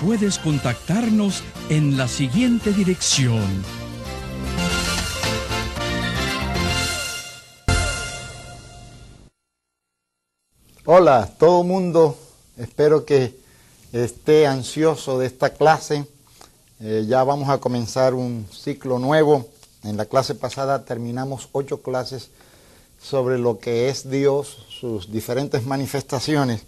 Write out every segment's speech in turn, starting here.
puedes contactarnos en la siguiente dirección. Hola, todo mundo, espero que esté ansioso de esta clase. Eh, ya vamos a comenzar un ciclo nuevo. En la clase pasada terminamos ocho clases sobre lo que es Dios, sus diferentes manifestaciones.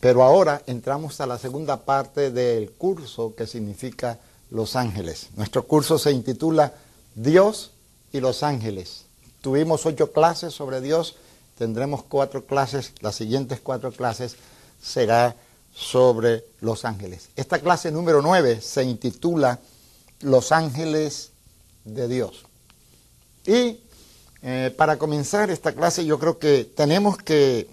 Pero ahora entramos a la segunda parte del curso que significa Los Ángeles. Nuestro curso se intitula Dios y los Ángeles. Tuvimos ocho clases sobre Dios, tendremos cuatro clases, las siguientes cuatro clases será sobre los ángeles. Esta clase número nueve se intitula Los Ángeles de Dios. Y eh, para comenzar esta clase yo creo que tenemos que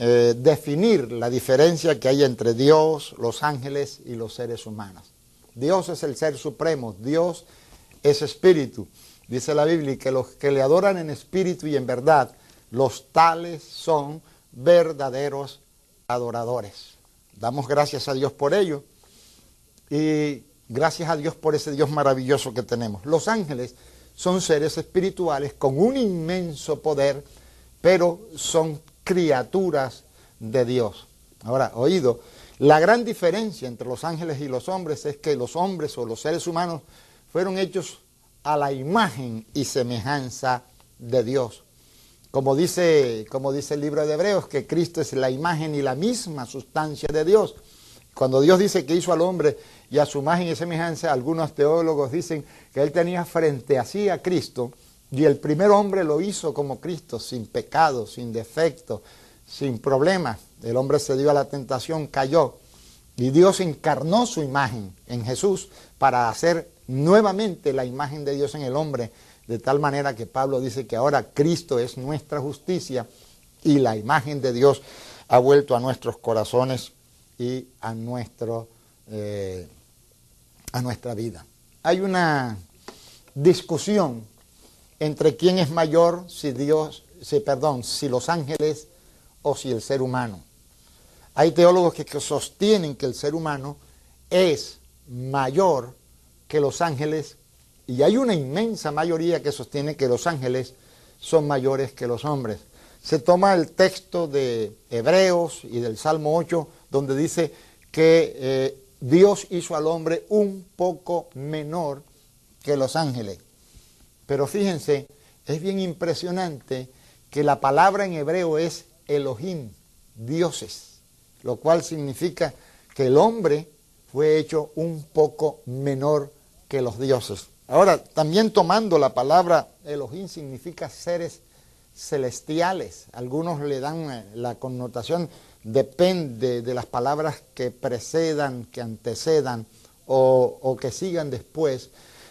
eh, definir la diferencia que hay entre Dios, los ángeles y los seres humanos. Dios es el ser supremo, Dios es espíritu. Dice la Biblia que los que le adoran en espíritu y en verdad, los tales son verdaderos adoradores. Damos gracias a Dios por ello y gracias a Dios por ese Dios maravilloso que tenemos. Los ángeles son seres espirituales con un inmenso poder, pero son criaturas de Dios. Ahora, oído, la gran diferencia entre los ángeles y los hombres es que los hombres o los seres humanos fueron hechos a la imagen y semejanza de Dios. Como dice, como dice el libro de Hebreos, que Cristo es la imagen y la misma sustancia de Dios. Cuando Dios dice que hizo al hombre y a su imagen y semejanza, algunos teólogos dicen que él tenía frente a sí a Cristo, y el primer hombre lo hizo como Cristo, sin pecado, sin defecto, sin problemas. El hombre se dio a la tentación, cayó. Y Dios encarnó su imagen en Jesús para hacer nuevamente la imagen de Dios en el hombre, de tal manera que Pablo dice que ahora Cristo es nuestra justicia y la imagen de Dios ha vuelto a nuestros corazones y a, nuestro, eh, a nuestra vida. Hay una discusión entre quién es mayor, si Dios, si, perdón, si los ángeles o si el ser humano. Hay teólogos que, sostienen que el ser humano es mayor que los ángeles y hay una inmensa mayoría que sostiene que los ángeles son mayores que los hombres. Se toma el texto de Hebreos y del Salmo 8, donde dice que eh, Dios hizo al hombre un poco menor que los ángeles. Pero fíjense, es bien impresionante que la palabra en hebreo es Elohim, dioses, lo cual significa que el hombre fue hecho un poco menor que los dioses. Ahora, también tomando la palabra Elohim significa seres celestiales. Algunos le dan eh, la connotación, depende de las palabras que precedan, que antecedan o, o que sigan después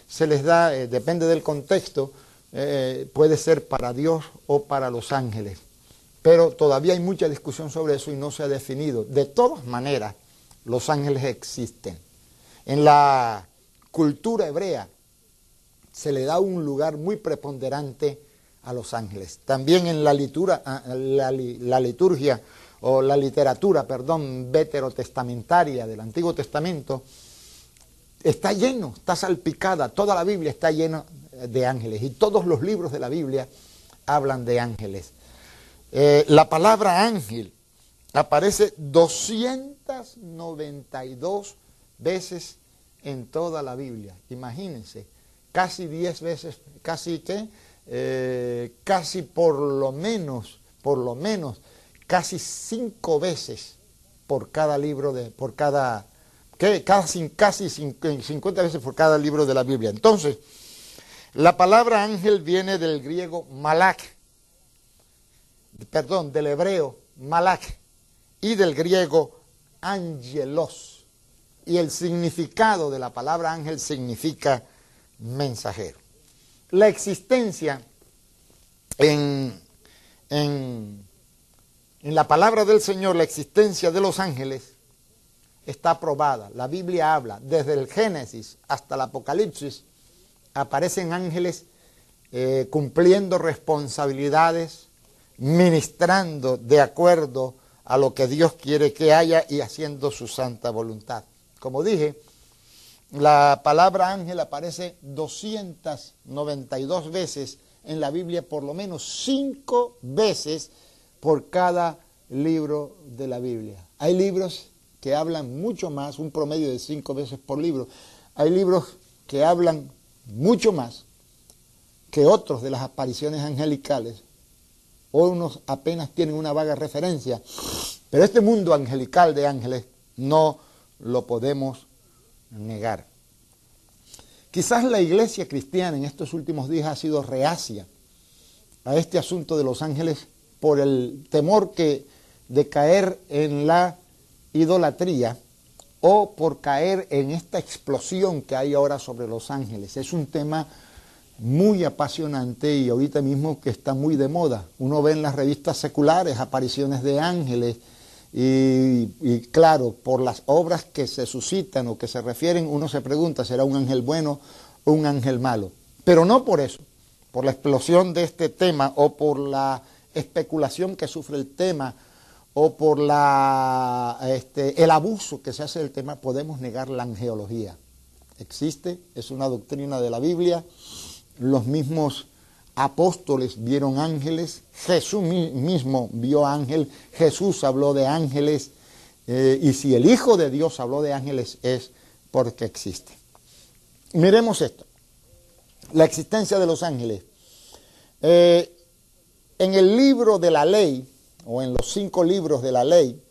se les da, eh, depende del contexto, eh, puede ser para Dios o para los ángeles. Pero todavía hay mucha discusión sobre eso y no se ha definido. De todas maneras, los ángeles existen. En la cultura hebrea se le da un lugar muy preponderante a los ángeles. También en la, litura, ah, la, la liturgia o la literatura, perdón, veterotestamentaria del Antiguo Testamento, está lleno, está salpicada, toda la Biblia está llena de ángeles y todos los libros de la Biblia hablan de ángeles. Eh, la palabra ángel aparece 292 veces en toda la Biblia. Imagínense, casi 10 veces, casi que, eh, casi por lo menos, por lo menos, casi 5 veces por cada libro de, por cada que casi, casi 50 veces por cada libro de la Biblia. Entonces, la palabra ángel viene del griego malak, perdón, del hebreo malak y del griego angelos. Y el significado de la palabra ángel significa mensajero. La existencia en, en, en la palabra del Señor, la existencia de los ángeles está probada. La Biblia habla, desde el Génesis hasta el Apocalipsis, aparecen ángeles eh, cumpliendo responsabilidades, ministrando de acuerdo a lo que Dios quiere que haya y haciendo su santa voluntad. Como dije, la palabra ángel aparece 292 veces en la Biblia, por lo menos cinco veces por cada libro de la Biblia. Hay libros que hablan mucho más, un promedio de cinco veces por libro. Hay libros que hablan mucho más que otros de las apariciones angelicales. O unos apenas tienen una vaga referencia. Pero este mundo angelical de ángeles no lo podemos negar. Quizás la iglesia cristiana en estos últimos días ha sido reacia a este asunto de los ángeles por el temor que de caer en la idolatría o por caer en esta explosión que hay ahora sobre los ángeles. Es un tema muy apasionante y ahorita mismo que está muy de moda. Uno ve en las revistas seculares apariciones de ángeles y, y, claro, por las obras que se suscitan o que se refieren, uno se pregunta, ¿será un ángel bueno o un ángel malo? Pero no por eso, por la explosión de este tema o por la especulación que sufre el tema o por este, el abuso que se hace del tema, podemos negar la angeología. Existe, es una doctrina de la Biblia. Los mismos apóstoles vieron ángeles, Jesús mismo vio ángel, Jesús habló de ángeles, eh, y si el Hijo de Dios habló de ángeles es porque existe. Miremos esto, la existencia de los ángeles. Eh, en el libro de la ley, o en los cinco libros de la ley,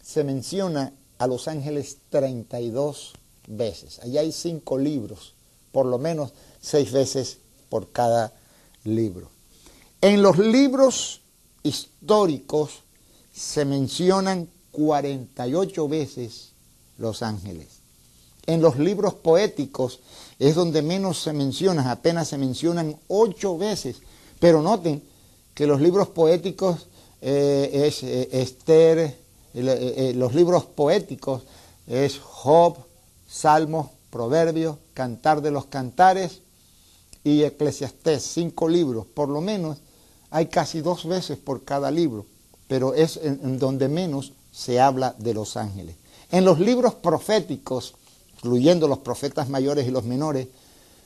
se menciona a los ángeles 32 veces. Allí hay cinco libros, por lo menos seis veces por cada libro. En los libros históricos se mencionan 48 veces los ángeles. En los libros poéticos es donde menos se mencionan, apenas se mencionan ocho veces. Pero noten que los libros poéticos eh, es eh, Esther, eh, los libros poéticos es Job, Salmos, Proverbios, Cantar de los Cantares y Eclesiastés, cinco libros, por lo menos hay casi dos veces por cada libro, pero es en donde menos se habla de los ángeles. En los libros proféticos, incluyendo los profetas mayores y los menores,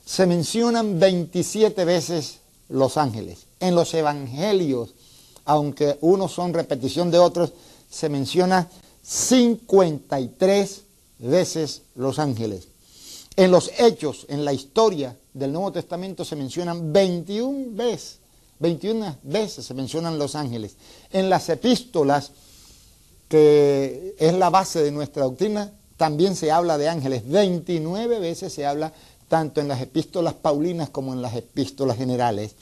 se mencionan 27 veces los ángeles. En los evangelios aunque unos son repetición de otros, se menciona 53 veces los ángeles. En los hechos, en la historia del Nuevo Testamento se mencionan 21 veces, 21 veces se mencionan los ángeles. En las epístolas, que es la base de nuestra doctrina, también se habla de ángeles. 29 veces se habla tanto en las epístolas paulinas como en las epístolas generales.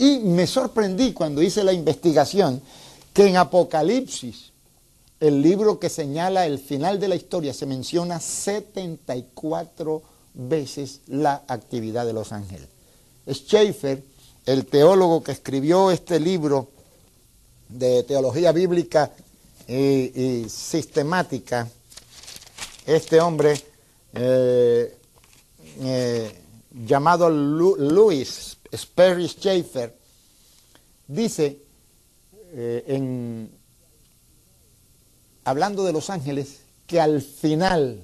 Y me sorprendí cuando hice la investigación que en Apocalipsis, el libro que señala el final de la historia, se menciona 74 veces la actividad de los ángeles. Schaeffer, el teólogo que escribió este libro de teología bíblica y, sistemática, este hombre eh, eh, llamado Luis Sperry Schaeffer, dice, eh, en, hablando de los ángeles, que al final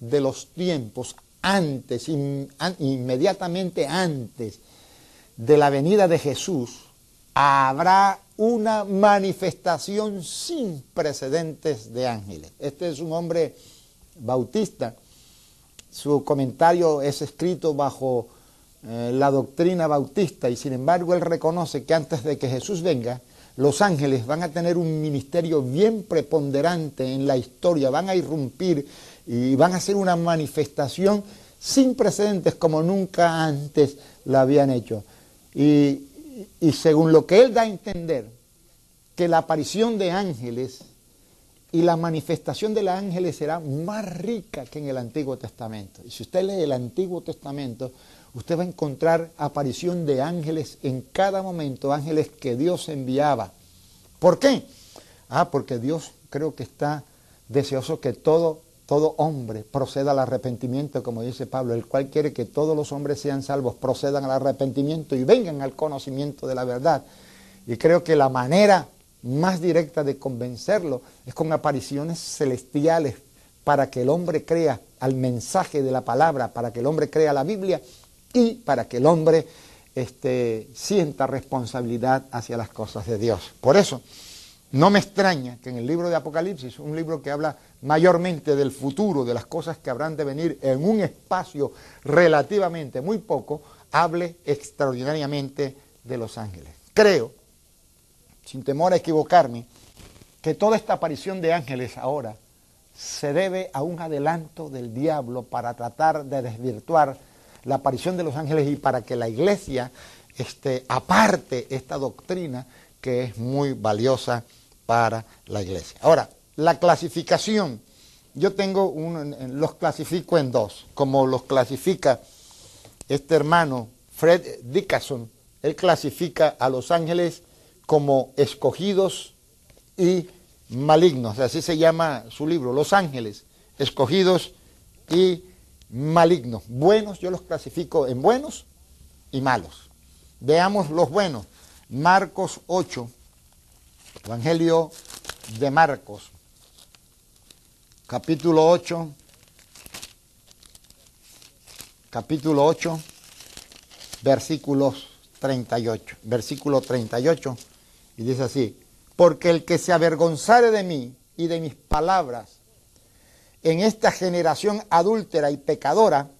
de los tiempos, antes, inmediatamente antes de la venida de Jesús, habrá una manifestación sin precedentes de ángeles. Este es un hombre bautista. Su comentario es escrito bajo eh, la doctrina bautista y sin embargo él reconoce que antes de que Jesús venga, los ángeles van a tener un ministerio bien preponderante en la historia, van a irrumpir y van a hacer una manifestación sin precedentes como nunca antes la habían hecho. Y, y según lo que él da a entender, que la aparición de ángeles y la manifestación de los ángeles será más rica que en el Antiguo Testamento. Y si usted lee el Antiguo Testamento, usted va a encontrar aparición de ángeles en cada momento, ángeles que Dios enviaba. ¿Por qué? Ah, porque Dios creo que está deseoso que todo, todo hombre proceda al arrepentimiento, como dice Pablo, el cual quiere que todos los hombres sean salvos, procedan al arrepentimiento y vengan al conocimiento de la verdad. Y creo que la manera más directa de convencerlo es con apariciones celestiales para que el hombre crea al mensaje de la palabra, para que el hombre crea la Biblia y para que el hombre este, sienta responsabilidad hacia las cosas de Dios. Por eso, no me extraña que en el libro de Apocalipsis, un libro que habla mayormente del futuro, de las cosas que habrán de venir en un espacio relativamente muy poco, hable extraordinariamente de los ángeles. Creo, sin temor a equivocarme, que toda esta aparición de ángeles ahora se debe a un adelanto del diablo para tratar de desvirtuar la aparición de los ángeles y para que la iglesia este, aparte esta doctrina que es muy valiosa para la iglesia. Ahora, la clasificación. Yo tengo un, los clasifico en dos, como los clasifica este hermano Fred Dickerson. Él clasifica a los ángeles como escogidos y malignos. Así se llama su libro, Los ángeles, escogidos y malignos. Buenos yo los clasifico en buenos y malos. Veamos los buenos. Marcos 8, Evangelio de Marcos, capítulo 8, capítulo 8, versículos 38, versículo 38, y dice así, porque el que se avergonzare de mí y de mis palabras en esta generación adúltera y pecadora,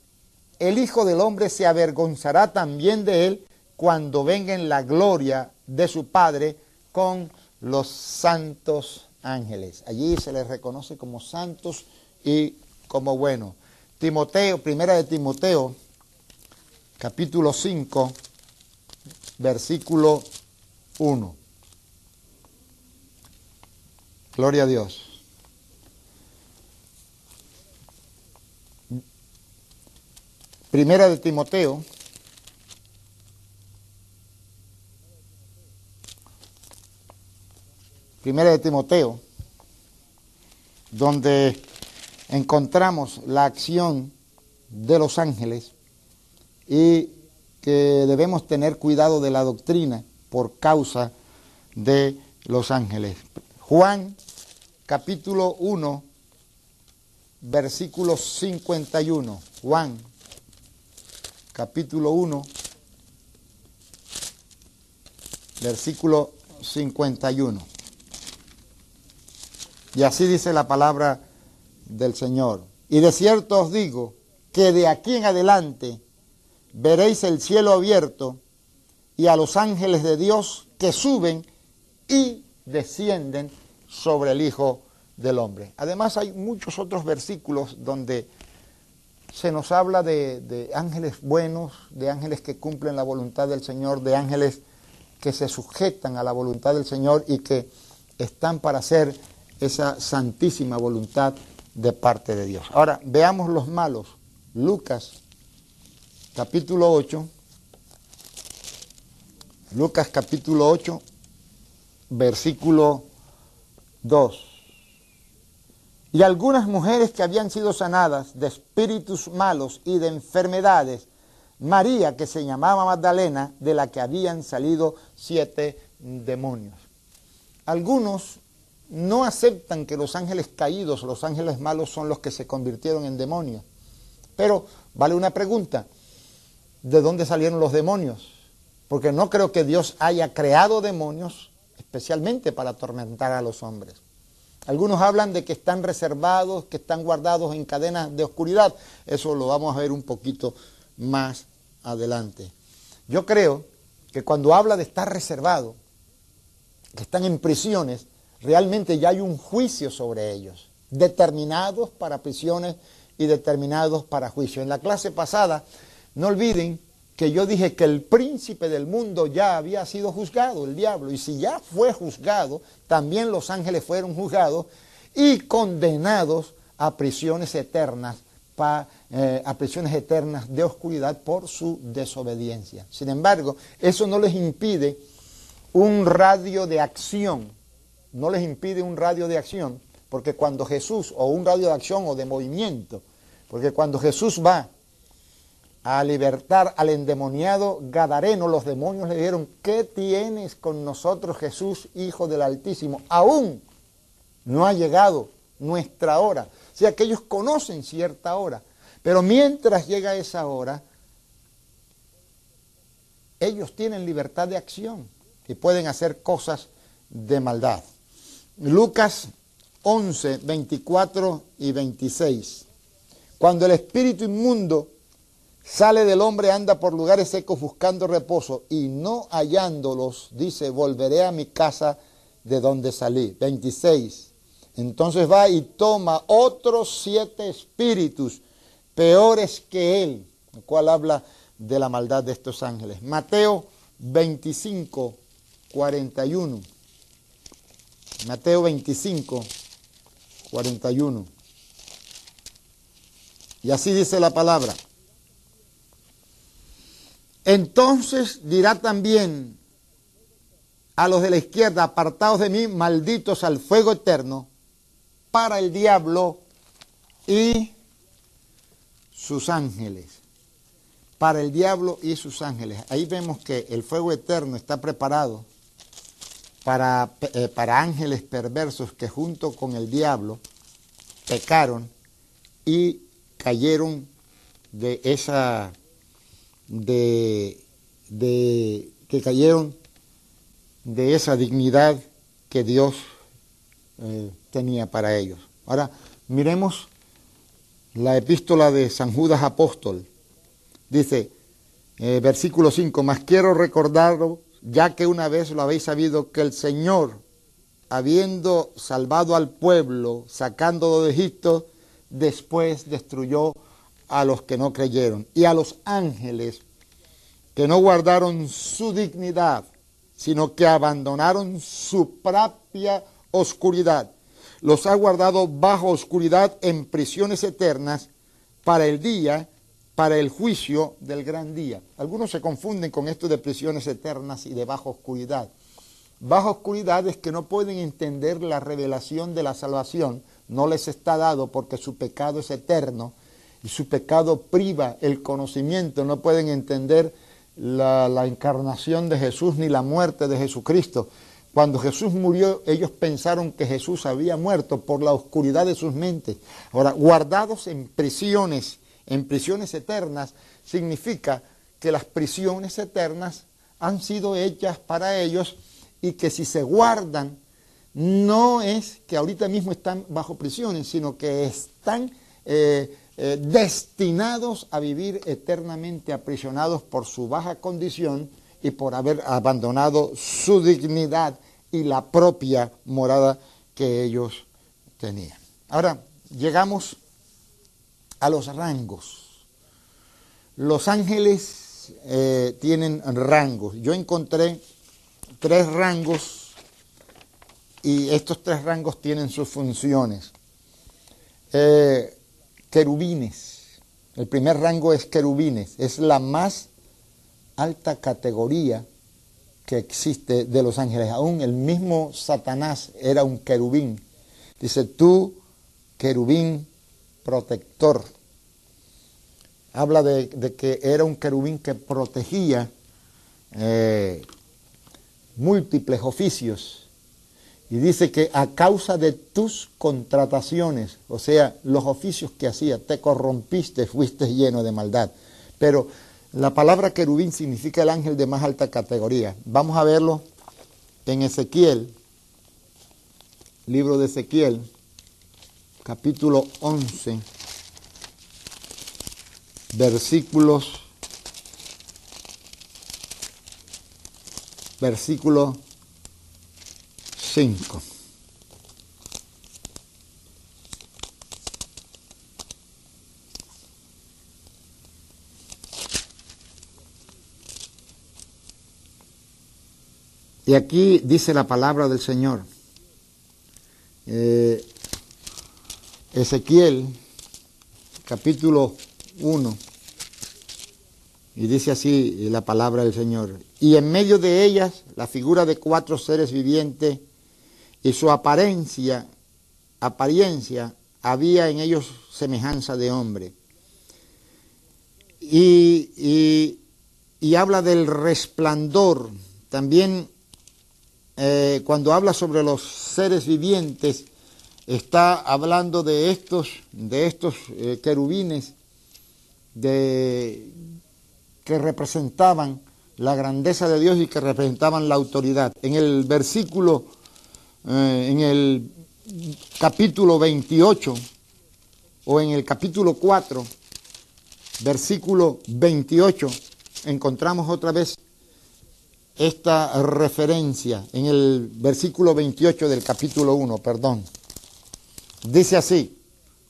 el Hijo del Hombre se avergonzará también de él cuando venga en la gloria de su Padre con los santos ángeles. Allí se les reconoce como santos y como buenos. Timoteo, primera de Timoteo, capítulo 5, versículo 1. Gloria a Dios. Primera de Timoteo, Primera de Timoteo, donde encontramos la acción de los ángeles y que debemos tener cuidado de la doctrina por causa de los ángeles. Juan capítulo 1, versículo 51. Juan capítulo 1, versículo 51. Y así dice la palabra del Señor. Y de cierto os digo que de aquí en adelante veréis el cielo abierto y a los ángeles de Dios que suben y descienden sobre el Hijo del Hombre. Además hay muchos otros versículos donde se nos habla de, de, ángeles buenos, de ángeles que cumplen la voluntad del Señor, de ángeles que se sujetan a la voluntad del Señor y que están para ser esa santísima voluntad de parte de Dios. Ahora, veamos los malos. Lucas, capítulo 8. Lucas capítulo 8, versículo 2. Y algunas mujeres que habían sido sanadas de espíritus malos y de enfermedades, María, que se llamaba Magdalena, de la que habían salido siete demonios. Algunos no aceptan que los ángeles caídos, los ángeles malos son los que se convirtieron en demonios. Pero vale una pregunta, ¿de dónde salieron los demonios? Porque no creo que Dios haya creado demonios especialmente para atormentar a los hombres. Algunos hablan de que están reservados, que están guardados en cadenas de oscuridad. Eso lo vamos a ver un poquito más adelante. Yo creo que cuando habla de estar reservado, que están en prisiones, realmente ya hay un juicio sobre ellos. determinados para prisiones y determinados para juicio. En la clase pasada, no olviden que yo dije que el príncipe del mundo ya había sido juzgado, el diablo, y si ya fue juzgado, también los ángeles fueron juzgados y condenados a prisiones eternas, eh, a prisiones eternas de oscuridad por su desobediencia. Sin embargo, eso no les impide un radio de acción, no les impide un radio de acción, porque cuando Jesús, o un radio de acción o de movimiento, porque cuando Jesús va a libertar al endemoniado Gadareno, los demonios le dijeron, ¿qué tienes con nosotros Jesús, Hijo del Altísimo? Aún no ha llegado nuestra hora. O sea que ellos conocen cierta hora, pero mientras llega esa hora, ellos tienen libertad de acción y pueden hacer cosas de maldad. Lucas 11, 24 y 26. Cuando el espíritu inmundo Sale del hombre, anda por lugares secos buscando reposo y no hallándolos, dice, volveré a mi casa de donde salí. 26. Entonces va y toma otros siete espíritus peores que él, el cual habla de la maldad de estos ángeles. Mateo 25, 41. Mateo 25, 41. Y así dice la palabra. Entonces dirá también a los de la izquierda, apartados de mí, malditos al fuego eterno, para el diablo y sus ángeles. Para el diablo y sus ángeles. Ahí vemos que el fuego eterno está preparado para, eh, para ángeles perversos que junto con el diablo pecaron y cayeron de esa de, que cayeron de esa dignidad que Dios eh, tenía para ellos. Ahora, miremos la epístola de San Judas Apóstol. Dice, eh, versículo 5, mas quiero recordarlo, ya que una vez lo habéis sabido, que el Señor, habiendo salvado al pueblo, sacándolo de Egipto, después destruyó a los que no creyeron y a los ángeles que no guardaron su dignidad, sino que abandonaron su propia oscuridad. Los ha guardado bajo oscuridad en prisiones eternas para el día, para el juicio del gran día. Algunos se confunden con esto de prisiones eternas y de bajo oscuridad. Bajo oscuridad es que no pueden entender la revelación de la salvación, no les está dado porque su pecado es eterno y su pecado priva el conocimiento, no pueden entender la, encarnación de Jesús ni la muerte de Jesucristo. Cuando Jesús murió, ellos pensaron que Jesús había muerto por la oscuridad de sus mentes. Ahora, guardados en prisiones, en prisiones eternas, significa que las prisiones eternas han sido hechas para ellos y que si se guardan, no es que ahorita mismo están bajo prisiones, sino que están eh, eh, destinados a vivir eternamente aprisionados por su baja condición y por haber abandonado su dignidad y la propia morada que ellos tenían. Ahora, llegamos a los rangos. Los ángeles eh, tienen rangos. Yo encontré tres rangos y estos tres rangos tienen sus funciones. Eh, querubines. El primer rango es querubines, es la más alta categoría que existe de los ángeles. Aún el mismo Satanás era un querubín. Dice, tú, querubín protector. Habla de, que era un querubín que protegía eh, múltiples oficios y dice que a causa de tus contrataciones, o sea, los oficios que hacía, te corrompiste, fuiste lleno de maldad. Pero la palabra querubín significa el ángel de más alta categoría. Vamos a verlo en Ezequiel, libro de Ezequiel, capítulo 11, versículos, versículo 5. Y aquí dice la palabra del Señor. Eh, Ezequiel, capítulo 1. Y dice así la palabra del Señor. Y en medio de ellas la figura de cuatro seres vivientes y su apariencia, apariencia había en ellos semejanza de hombre. Y, y habla del resplandor. También eh, cuando habla sobre los seres vivientes, está hablando de estos, de estos eh, querubines de, que representaban la grandeza de Dios y que representaban la autoridad. En el versículo, eh, en el capítulo 28 o en el capítulo 4, versículo 28, encontramos otra vez esta referencia en el versículo 28 del capítulo 1, perdón. Dice así,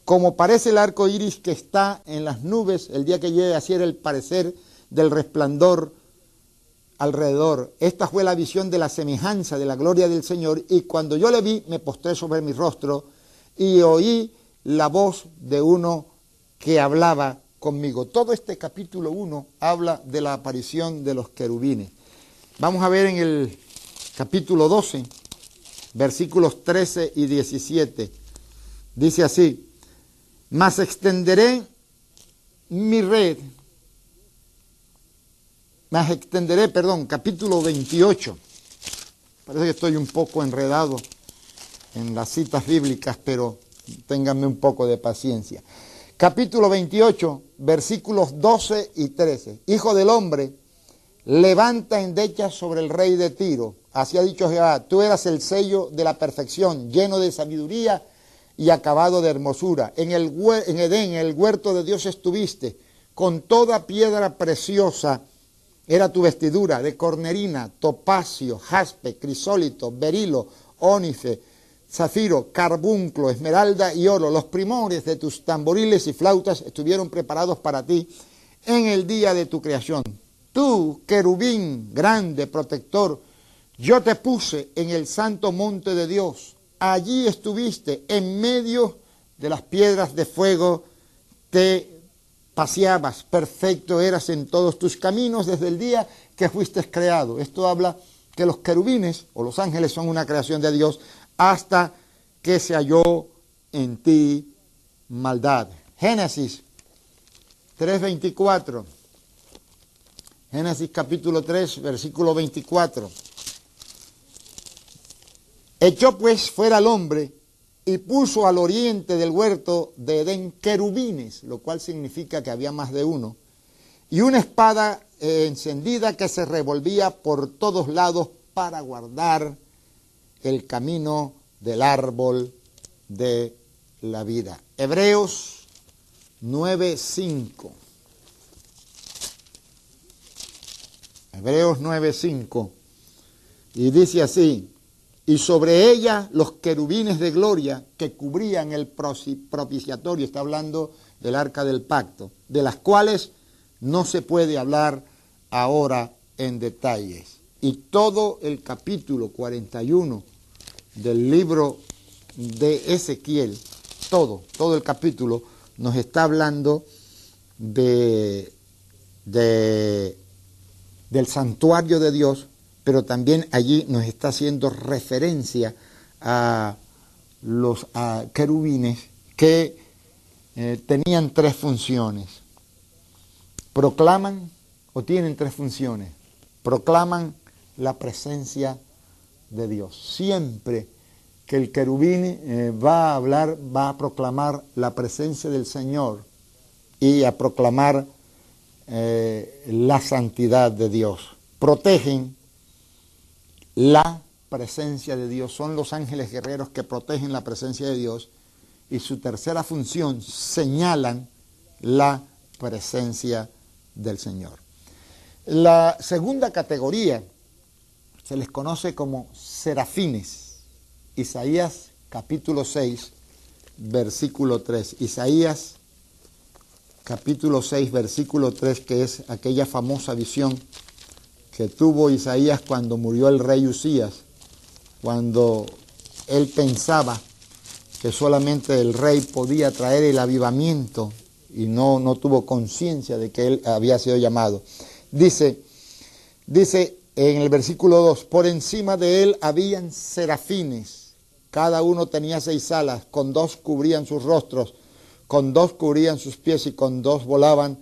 como parece el arco iris que está en las nubes el día que llegue, así era el parecer del resplandor alrededor. Esta fue la visión de la semejanza de la gloria del Señor y cuando yo le vi me postré sobre mi rostro y oí la voz de uno que hablaba conmigo. Todo este capítulo 1 habla de la aparición de los querubines. Vamos a ver en el capítulo 12, versículos 13 y 17. Dice así, mas extenderé mi red, más extenderé, perdón, capítulo 28. Parece que estoy un poco enredado en las citas bíblicas, pero ténganme un poco de paciencia. Capítulo 28, versículos 12 y 13. Hijo del hombre, levanta endecha sobre el rey de Tiro. Así ha dicho Jehová, tú eras el sello de la perfección, lleno de sabiduría y acabado de hermosura. En, el, en Edén, el huerto de Dios estuviste, con toda piedra preciosa era tu vestidura, de cornerina, topacio, jaspe, crisólito, berilo, ónice, zafiro, carbunclo, esmeralda y oro. Los primores de tus tamboriles y flautas estuvieron preparados para ti en el día de tu creación Tú, querubín grande, protector, yo te puse en el santo monte de Dios. Allí estuviste, en medio de las piedras de fuego, te paseabas, perfecto eras en todos tus caminos desde el día que fuiste creado. Esto habla que los querubines o los ángeles son una creación de Dios hasta que se halló en ti maldad. Génesis 3:24. Génesis capítulo 3, versículo 24. Echó pues fuera al hombre y puso al oriente del huerto de Edén querubines, lo cual significa que había más de uno, y una espada eh, encendida que se revolvía por todos lados para guardar el camino del árbol de la vida. Hebreos 9:5. Hebreos 9:5, y dice así, y sobre ella los querubines de gloria que cubrían el propiciatorio, está hablando del arca del pacto, de las cuales no se puede hablar ahora en detalles. Y todo el capítulo 41 del libro de Ezequiel, todo, todo el capítulo nos está hablando de, de del santuario de Dios, pero también allí nos está haciendo referencia a los querubines que eh, tenían tres funciones. Proclaman o tienen tres funciones. Proclaman la presencia de Dios. Siempre que el querubín eh, va a hablar, va a proclamar la presencia del Señor y a proclamar eh, la santidad de Dios. Protegen la presencia de Dios. Son los ángeles guerreros que protegen la presencia de Dios. Y su tercera función, señalan la presencia del Señor. La segunda categoría se les conoce como serafines. Isaías capítulo 6, versículo 3. Isaías capítulo 6, versículo 3, que es aquella famosa visión que tuvo Isaías cuando murió el rey Usías, cuando él pensaba que solamente el rey podía traer el avivamiento y no, no tuvo conciencia de que él había sido llamado. Dice, dice en el versículo 2, por encima de él habían serafines, cada uno tenía seis alas, con dos cubrían sus rostros, con dos cubrían sus pies y con dos volaban,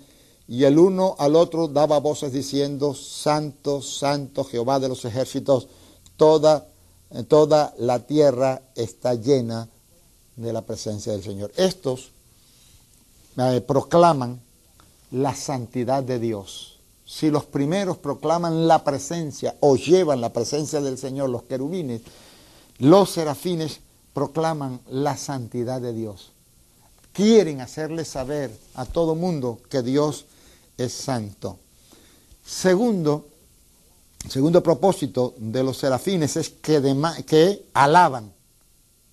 y el uno al otro daba voces diciendo, Santo, Santo Jehová de los ejércitos, toda, toda la tierra está llena de la presencia del Señor. Estos eh, proclaman la santidad de Dios si los primeros proclaman la presencia o llevan la presencia del Señor, los querubines, los serafines proclaman la santidad de Dios. Quieren hacerle saber a todo mundo que Dios es santo. Segundo, segundo propósito de los serafines es que, que alaban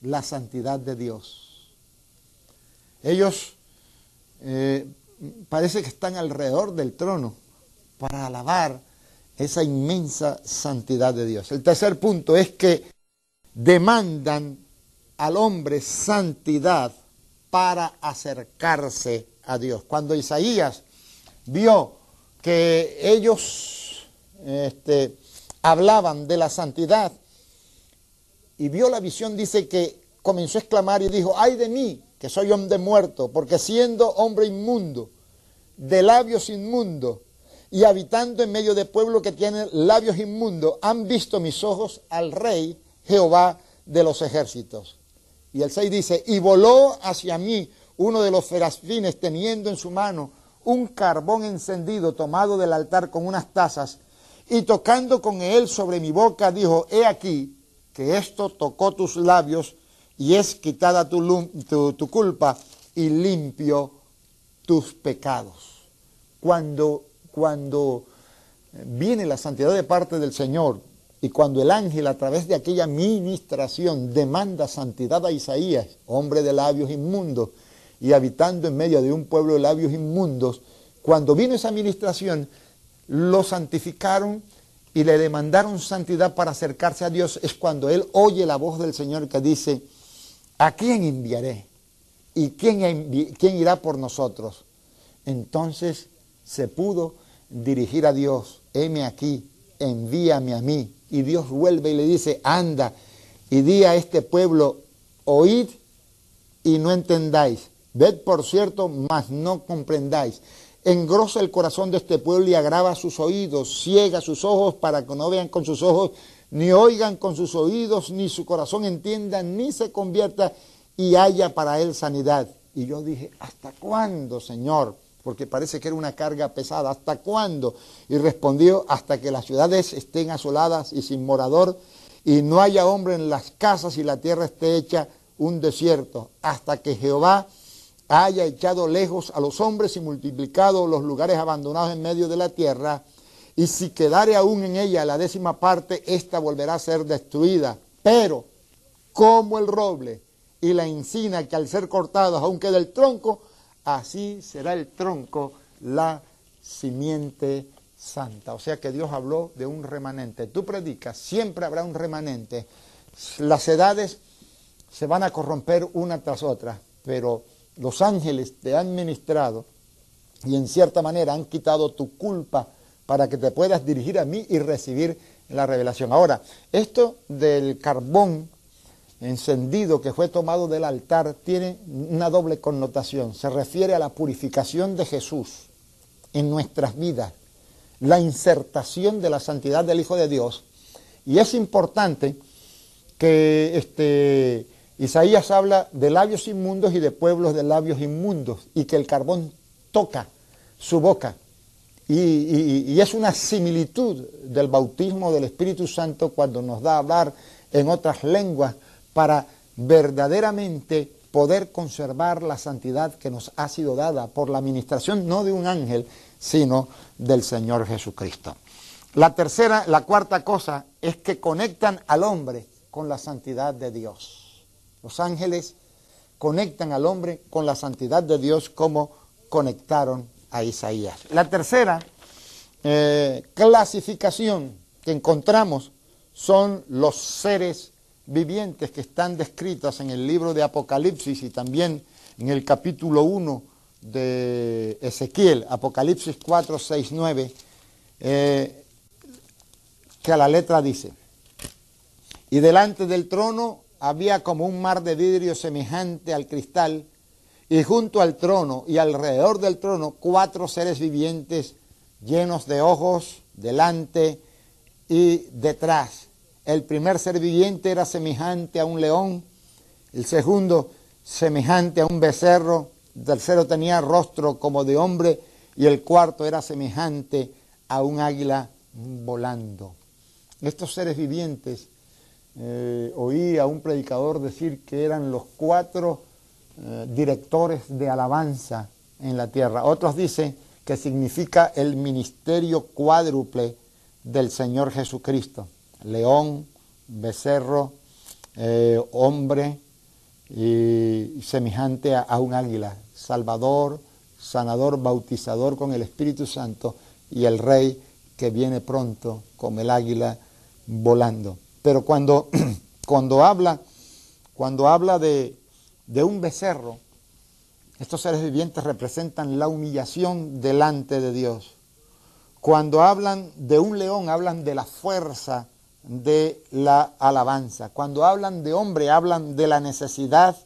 la santidad de Dios. Ellos eh, parece que están alrededor del trono para alabar esa inmensa santidad de Dios. El tercer punto es que demandan al hombre santidad para acercarse a Dios. Cuando Isaías vio que ellos este, hablaban de la santidad y vio la visión, dice que comenzó a exclamar y dijo, ay de mí, que soy hombre muerto, porque siendo hombre inmundo, de labios inmundos, y habitando en medio de pueblo que tiene labios inmundos, han visto mis ojos al rey Jehová de los ejércitos. Y el 6 dice, y voló hacia mí uno de los serafines teniendo en su mano un carbón encendido tomado del altar con unas tazas, y tocando con él sobre mi boca, dijo, he aquí que esto tocó tus labios y es quitada tu, tu, tu culpa y limpio tus pecados. Cuando cuando viene la santidad de parte del Señor y cuando el ángel a través de aquella ministración demanda santidad a Isaías, hombre de labios inmundos y habitando en medio de un pueblo de labios inmundos, cuando vino esa ministración, lo santificaron y le demandaron santidad para acercarse a Dios, es cuando él oye la voz del Señor que dice, ¿a quién enviaré? ¿Y quién, quién irá por nosotros? Entonces se pudo dirigir a Dios, heme aquí, envíame a mí. Y Dios vuelve y le dice, anda y di a este pueblo, oíd y no entendáis. Ved por cierto, mas no comprendáis. Engrosa el corazón de este pueblo y agrava sus oídos, ciega sus ojos para que no vean con sus ojos, ni oigan con sus oídos, ni su corazón entienda, ni se convierta y haya para él sanidad. Y yo dije, ¿hasta cuándo, Señor? porque parece que era una carga pesada. ¿Hasta cuándo? Y respondió, hasta que las ciudades estén asoladas y sin morador, y no haya hombre en las casas y la tierra esté hecha un desierto, hasta que Jehová haya echado lejos a los hombres y multiplicado los lugares abandonados en medio de la tierra, y si quedare aún en ella la décima parte, ésta volverá a ser destruida. Pero, como el roble y la encina que al ser cortados aunque del tronco, así será el tronco la simiente santa. O sea que Dios habló de un remanente. Tú predicas, siempre habrá un remanente. Las edades se van a corromper una tras otra, pero los ángeles te han ministrado y en cierta manera han quitado tu culpa para que te puedas dirigir a mí y recibir la revelación. Ahora, esto del carbón encendido que fue tomado del altar tiene una doble connotación. Se refiere a la purificación de Jesús en nuestras vidas, la insertación de la santidad del Hijo de Dios. Y es importante que este, Isaías habla de labios inmundos y de pueblos de labios inmundos y que el carbón toca su boca. Y, es una similitud del bautismo del Espíritu Santo cuando nos da a hablar en otras lenguas para verdaderamente poder conservar la santidad que nos ha sido dada por la administración no de un ángel, sino del Señor Jesucristo. La tercera, la cuarta cosa es que conectan al hombre con la santidad de Dios. Los ángeles conectan al hombre con la santidad de Dios como conectaron a Isaías. La tercera eh, clasificación que encontramos son los seres vivientes que están descritos en el libro de Apocalipsis y también en el capítulo 1 de Ezequiel, Apocalipsis 4, 6, 9, que a la letra dice, y delante del trono había como un mar de vidrio semejante al cristal, y junto al trono y alrededor del trono cuatro seres vivientes llenos de ojos delante y detrás. El primer ser viviente era semejante a un león, el segundo semejante a un becerro, el tercero tenía rostro como de hombre y el cuarto era semejante a un águila volando. Estos seres vivientes, eh, oí a un predicador decir que eran los cuatro eh, directores de alabanza en la tierra. Otros dicen que significa el ministerio cuádruple del Señor Jesucristo. León, becerro, eh, hombre y semejante a, a un águila. Salvador, sanador, bautizador con el Espíritu Santo y el Rey que viene pronto como el águila volando. Pero cuando, cuando habla, cuando habla de, un becerro, estos seres vivientes representan la humillación delante de Dios. Cuando hablan de un león, hablan de la fuerza de la alabanza. Cuando hablan de hombre, hablan de la necesidad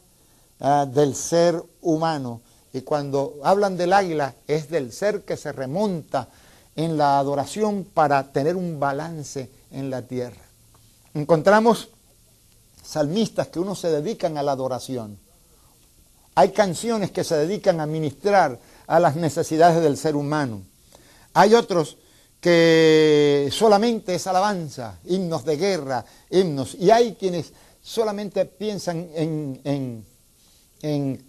ah, del ser humano. Y cuando hablan del águila, es del ser que se remonta en la adoración para tener un balance en la tierra. Encontramos salmistas que uno se dedican a la adoración. Hay canciones que se dedican a ministrar a las necesidades del ser humano. Hay otros que solamente es alabanza, himnos de guerra, himnos. Y hay quienes solamente piensan en,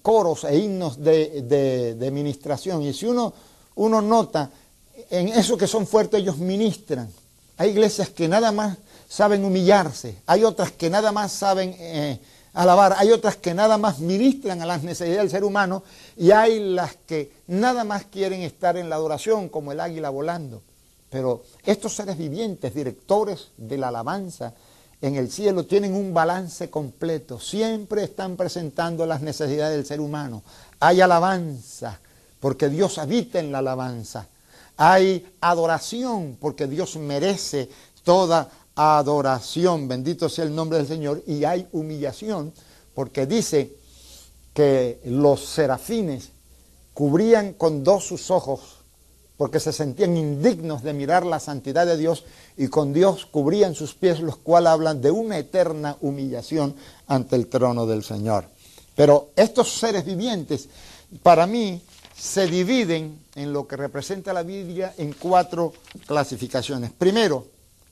coros e himnos de, de, ministración. Y si uno, uno nota en eso que son fuertes, ellos ministran. Hay iglesias que nada más saben humillarse, hay otras que nada más saben eh, alabar, hay otras que nada más ministran a las necesidades del ser humano y hay las que nada más quieren estar en la adoración como el águila volando. Pero estos seres vivientes, directores de la alabanza en el cielo, tienen un balance completo, siempre están presentando las necesidades del ser humano. Hay alabanza, porque Dios habita en la alabanza. Hay adoración, porque Dios merece toda adoración, bendito sea el nombre del Señor, y hay humillación, porque dice que los serafines cubrían con dos sus ojos, porque se sentían indignos de mirar la santidad de Dios, y con Dios cubrían sus pies, los cuales hablan de una eterna humillación ante el trono del Señor. Pero estos seres vivientes, para mí, se dividen en lo que representa la Biblia en cuatro clasificaciones. Primero,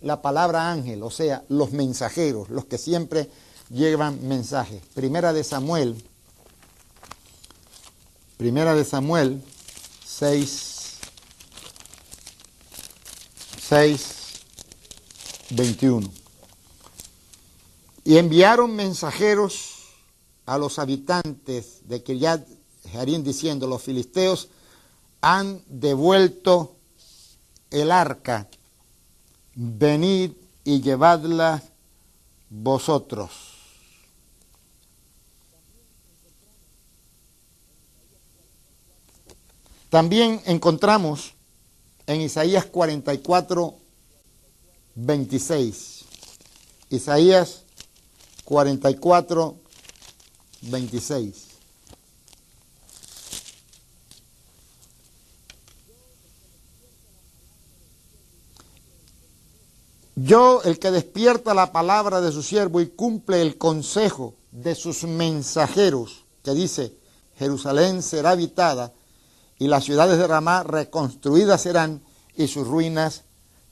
la palabra ángel, o sea, los mensajeros, los que siempre llevan mensajes. Primera de Samuel, primera de Samuel 6, 6, 21. Y enviaron mensajeros a los habitantes de Kiryat Jarín diciendo, los filisteos han devuelto el arca venid y llevadla vosotros. También encontramos en Isaías 44, 26. Isaías 44, 26. Yo, el que despierta la palabra de su siervo y cumple el consejo de sus mensajeros, que dice, Jerusalén será habitada y las ciudades de Ramá reconstruidas serán y sus ruinas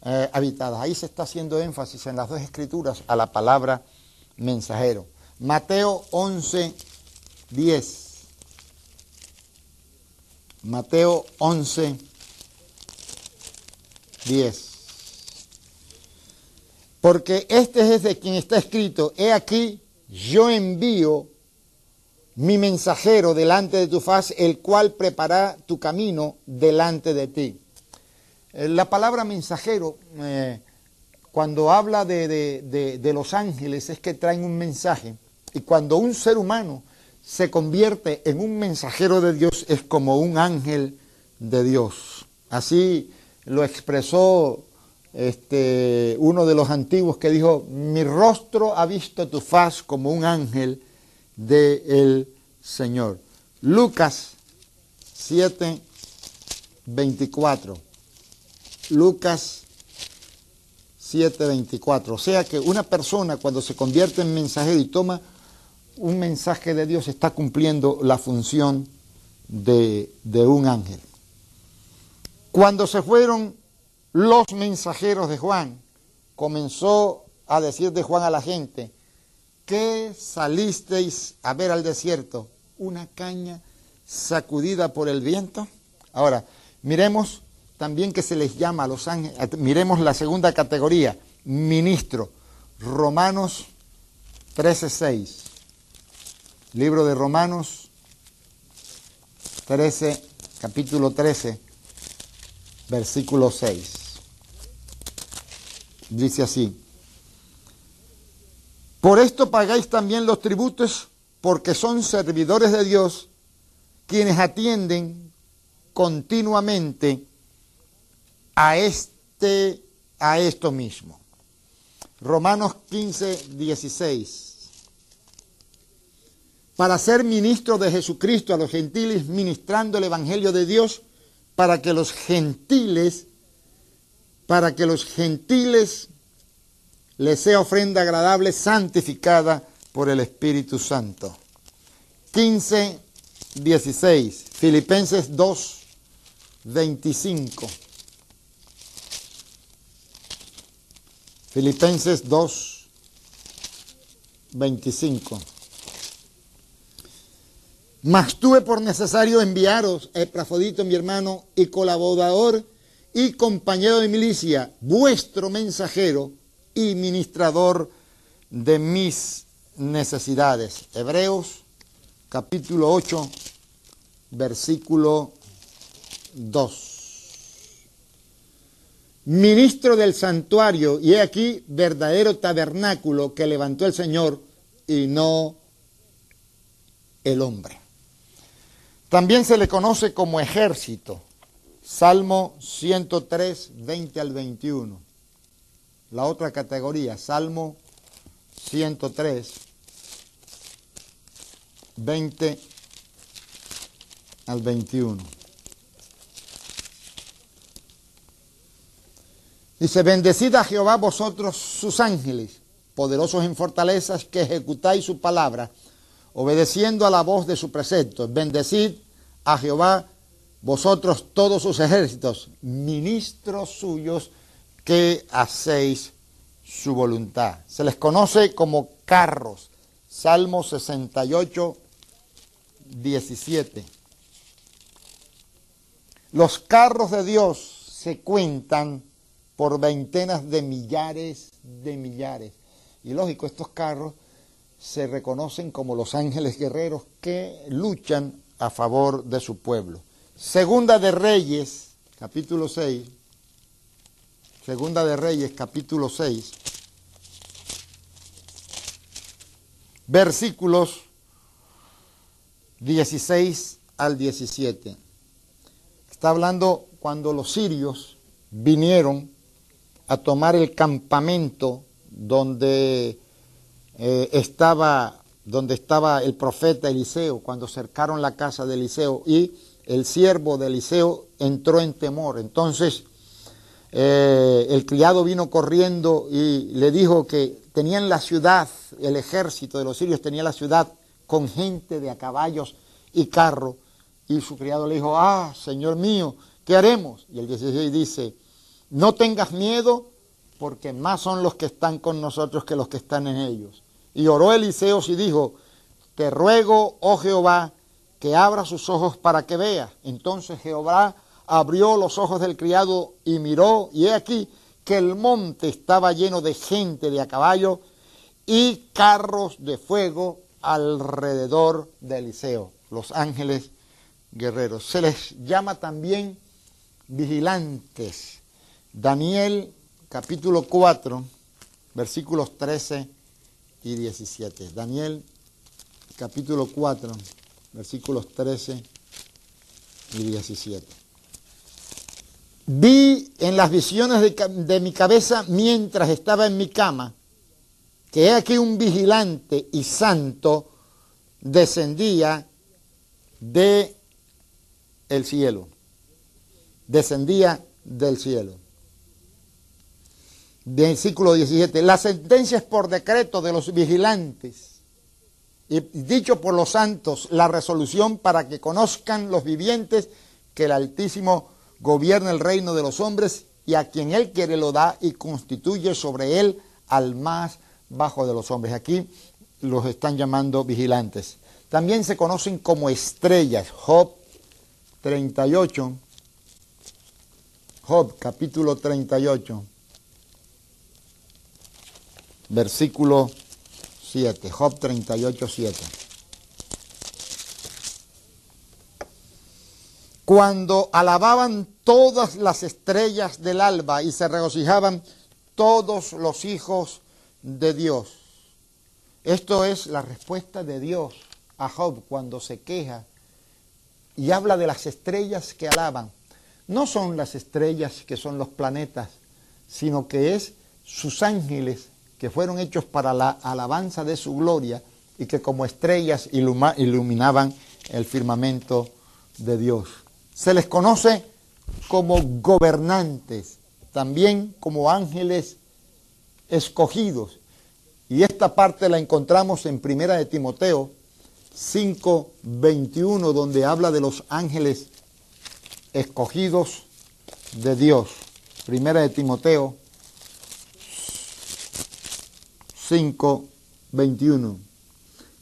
eh, habitadas. Ahí se está haciendo énfasis en las dos escrituras a la palabra mensajero. Mateo 11, 10. Mateo 11, 10. Porque este es de quien está escrito, he aquí, yo envío mi mensajero delante de tu faz, el cual prepara tu camino delante de ti. Eh, la palabra mensajero, eh, cuando habla de, los ángeles, es que traen un mensaje. Y cuando un ser humano se convierte en un mensajero de Dios, es como un ángel de Dios. Así lo expresó este, uno de los antiguos que dijo, mi rostro ha visto tu faz como un ángel del Señor. Lucas 7, 24. Lucas 7, 24. O sea que una persona cuando se convierte en mensajero y toma un mensaje de Dios está cumpliendo la función de, de un ángel. Cuando se fueron los mensajeros de Juan, comenzó a decir de Juan a la gente, ¿qué salisteis a ver al desierto? ¿Una caña sacudida por el viento? Ahora, miremos también que se les llama a los ángeles, miremos la segunda categoría, ministro, Romanos 13.6, libro de Romanos 13, capítulo 13, versículo 6. Dice así, por esto pagáis también los tributos, porque son servidores de Dios quienes atienden continuamente a este a esto mismo. Romanos 15, 16. Para ser ministro de Jesucristo a los gentiles, ministrando el Evangelio de Dios, para que los gentiles para que los gentiles les sea ofrenda agradable, santificada por el Espíritu Santo. 15, 16, Filipenses 2, 25. Filipenses 2, 25. Mas tuve por necesario enviaros, Eprafodito, mi hermano y colaborador, y compañero de milicia, vuestro mensajero y ministrador de mis necesidades. Hebreos capítulo 8, versículo 2. Ministro del santuario, y he aquí verdadero tabernáculo que levantó el Señor y no el hombre. También se le conoce como ejército Salmo 103, 20 al 21. La otra categoría, Salmo 103, 20 al 21. Dice, bendecid a Jehová vosotros sus ángeles, poderosos en fortalezas, que ejecutáis su palabra, obedeciendo a la voz de su precepto. Bendecid a Jehová vosotros todos sus ejércitos, ministros suyos, que hacéis su voluntad. Se les conoce como carros. Salmo 68, 17. Los carros de Dios se cuentan por veintenas de millares de millares. Y lógico, estos carros se reconocen como los ángeles guerreros que luchan a favor de su pueblo. Segunda de Reyes, capítulo 6. Segunda de Reyes, capítulo 6. Versículos 16 al 17. Está hablando cuando los sirios vinieron a tomar el campamento donde eh, estaba donde estaba el profeta Eliseo, cuando cercaron la casa de Eliseo y el siervo de Eliseo entró en temor. Entonces eh, el criado vino corriendo y le dijo que tenían la ciudad, el ejército de los sirios tenía la ciudad con gente de a caballos y carro. Y su criado le dijo, ah, Señor mío, ¿qué haremos? Y el 16 dice, no tengas miedo porque más son los que están con nosotros que los que están en ellos. Y oró Eliseo y dijo, te ruego, oh Jehová, que abra sus ojos para que vea. Entonces Jehová abrió los ojos del criado y miró, y he aquí que el monte estaba lleno de gente de a caballo y carros de fuego alrededor de Eliseo, los ángeles guerreros. Se les llama también vigilantes. Daniel capítulo 4, versículos 13 y 17. Daniel capítulo 4, versículos 13 y 17. Vi en las visiones de, mi cabeza mientras estaba en mi cama que he aquí un vigilante y santo descendía de el cielo. Descendía del cielo. Versículo 17. La sentencia es por decreto de los vigilantes y dicho por los santos la resolución para que conozcan los vivientes que el Altísimo gobierna el reino de los hombres y a quien él quiere lo da y constituye sobre él al más bajo de los hombres. Aquí los están llamando vigilantes. También se conocen como estrellas. Job 38. Job capítulo 38 versículo 7, Job 38, 7. Cuando alababan todas las estrellas del alba y se regocijaban todos los hijos de Dios. Esto es la respuesta de Dios a Job cuando se queja y habla de las estrellas que alaban. No son las estrellas que son los planetas, sino que es sus ángeles que fueron hechos para la alabanza de su gloria y que como estrellas iluminaban el firmamento de Dios. Se les conoce como gobernantes, también como ángeles escogidos. Y esta parte la encontramos en Primera de Timoteo 5:21 donde habla de los ángeles escogidos de Dios. Primera de Timoteo 5, 21.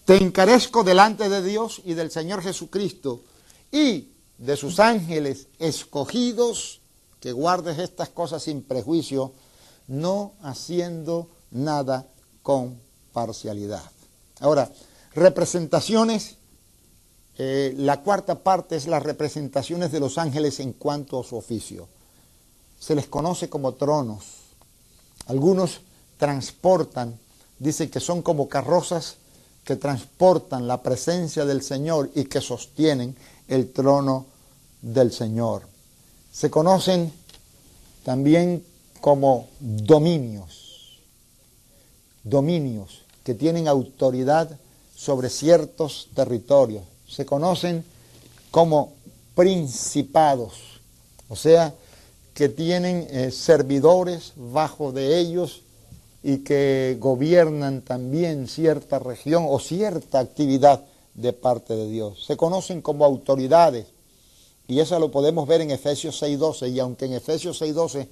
Te encarezco delante de Dios y del Señor Jesucristo y de sus ángeles escogidos, que guardes estas cosas sin prejuicio, no haciendo nada con parcialidad. Ahora, representaciones, eh, la cuarta parte es las representaciones de los ángeles en cuanto a su oficio. Se les conoce como tronos. Algunos transportan dice que son como carrozas que transportan la presencia del Señor y que sostienen el trono del Señor. Se conocen también como dominios, dominios que tienen autoridad sobre ciertos territorios. Se conocen como principados, o sea, que tienen eh, servidores bajo de ellos y que gobiernan también cierta región o cierta actividad de parte de Dios. Se conocen como autoridades y eso lo podemos ver en Efesios 6.12 y aunque en Efesios 6.12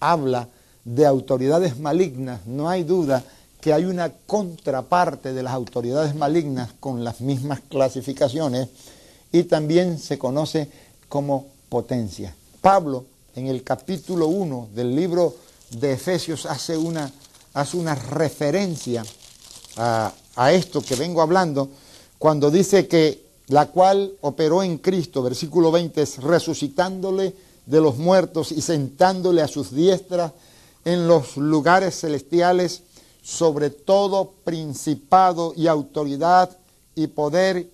habla de autoridades malignas, no hay duda que hay una contraparte de las autoridades malignas con las mismas clasificaciones y también se conoce como potencia. Pablo en el capítulo 1 del libro de Efesios hace una hace una referencia a, esto que vengo hablando cuando dice que la cual operó en Cristo, versículo 20, es resucitándole de los muertos y sentándole a sus diestras en los lugares celestiales sobre todo principado y autoridad y poder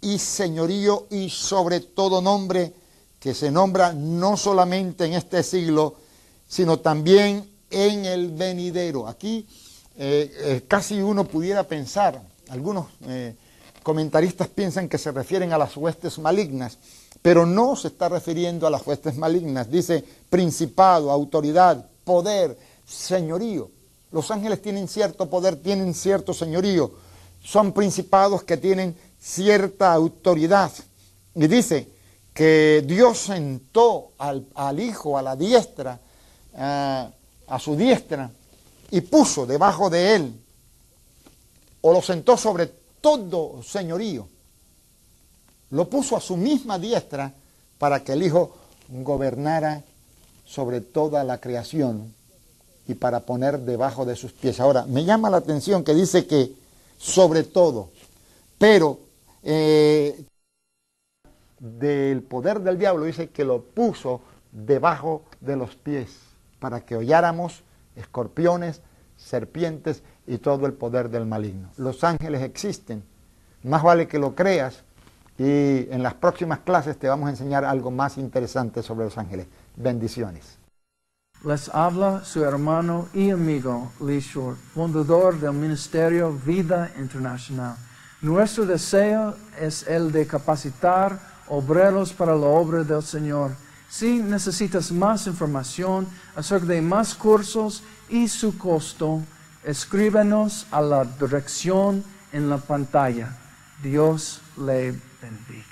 y señorío y sobre todo nombre que se nombra no solamente en este siglo, sino también en el venidero. Aquí eh, eh, casi uno pudiera pensar, algunos eh, comentaristas piensan que se refieren a las huestes malignas, pero no se está refiriendo a las huestes malignas. Dice principado, autoridad, poder, señorío. Los ángeles tienen cierto poder, tienen cierto señorío. Son principados que tienen cierta autoridad. Y dice que Dios sentó al, Hijo a la diestra ah, a su diestra y puso debajo de él, o lo sentó sobre todo señorío, lo puso a su misma diestra para que el Hijo gobernara sobre toda la creación y para poner debajo de sus pies. Ahora, me llama la atención que dice que sobre todo, pero eh, del poder del diablo dice que lo puso debajo de los pies para que holláramos escorpiones, serpientes y todo el poder del maligno. Los ángeles existen, más vale que lo creas y en las próximas clases te vamos a enseñar algo más interesante sobre los ángeles. Bendiciones. Les habla su hermano y amigo Lee Short, fundador del Ministerio Vida Internacional. Nuestro deseo es el de capacitar obreros para la obra del Señor. Si necesitas más información acerca de más cursos y su costo, escríbenos a la dirección en la pantalla. Dios le bendiga.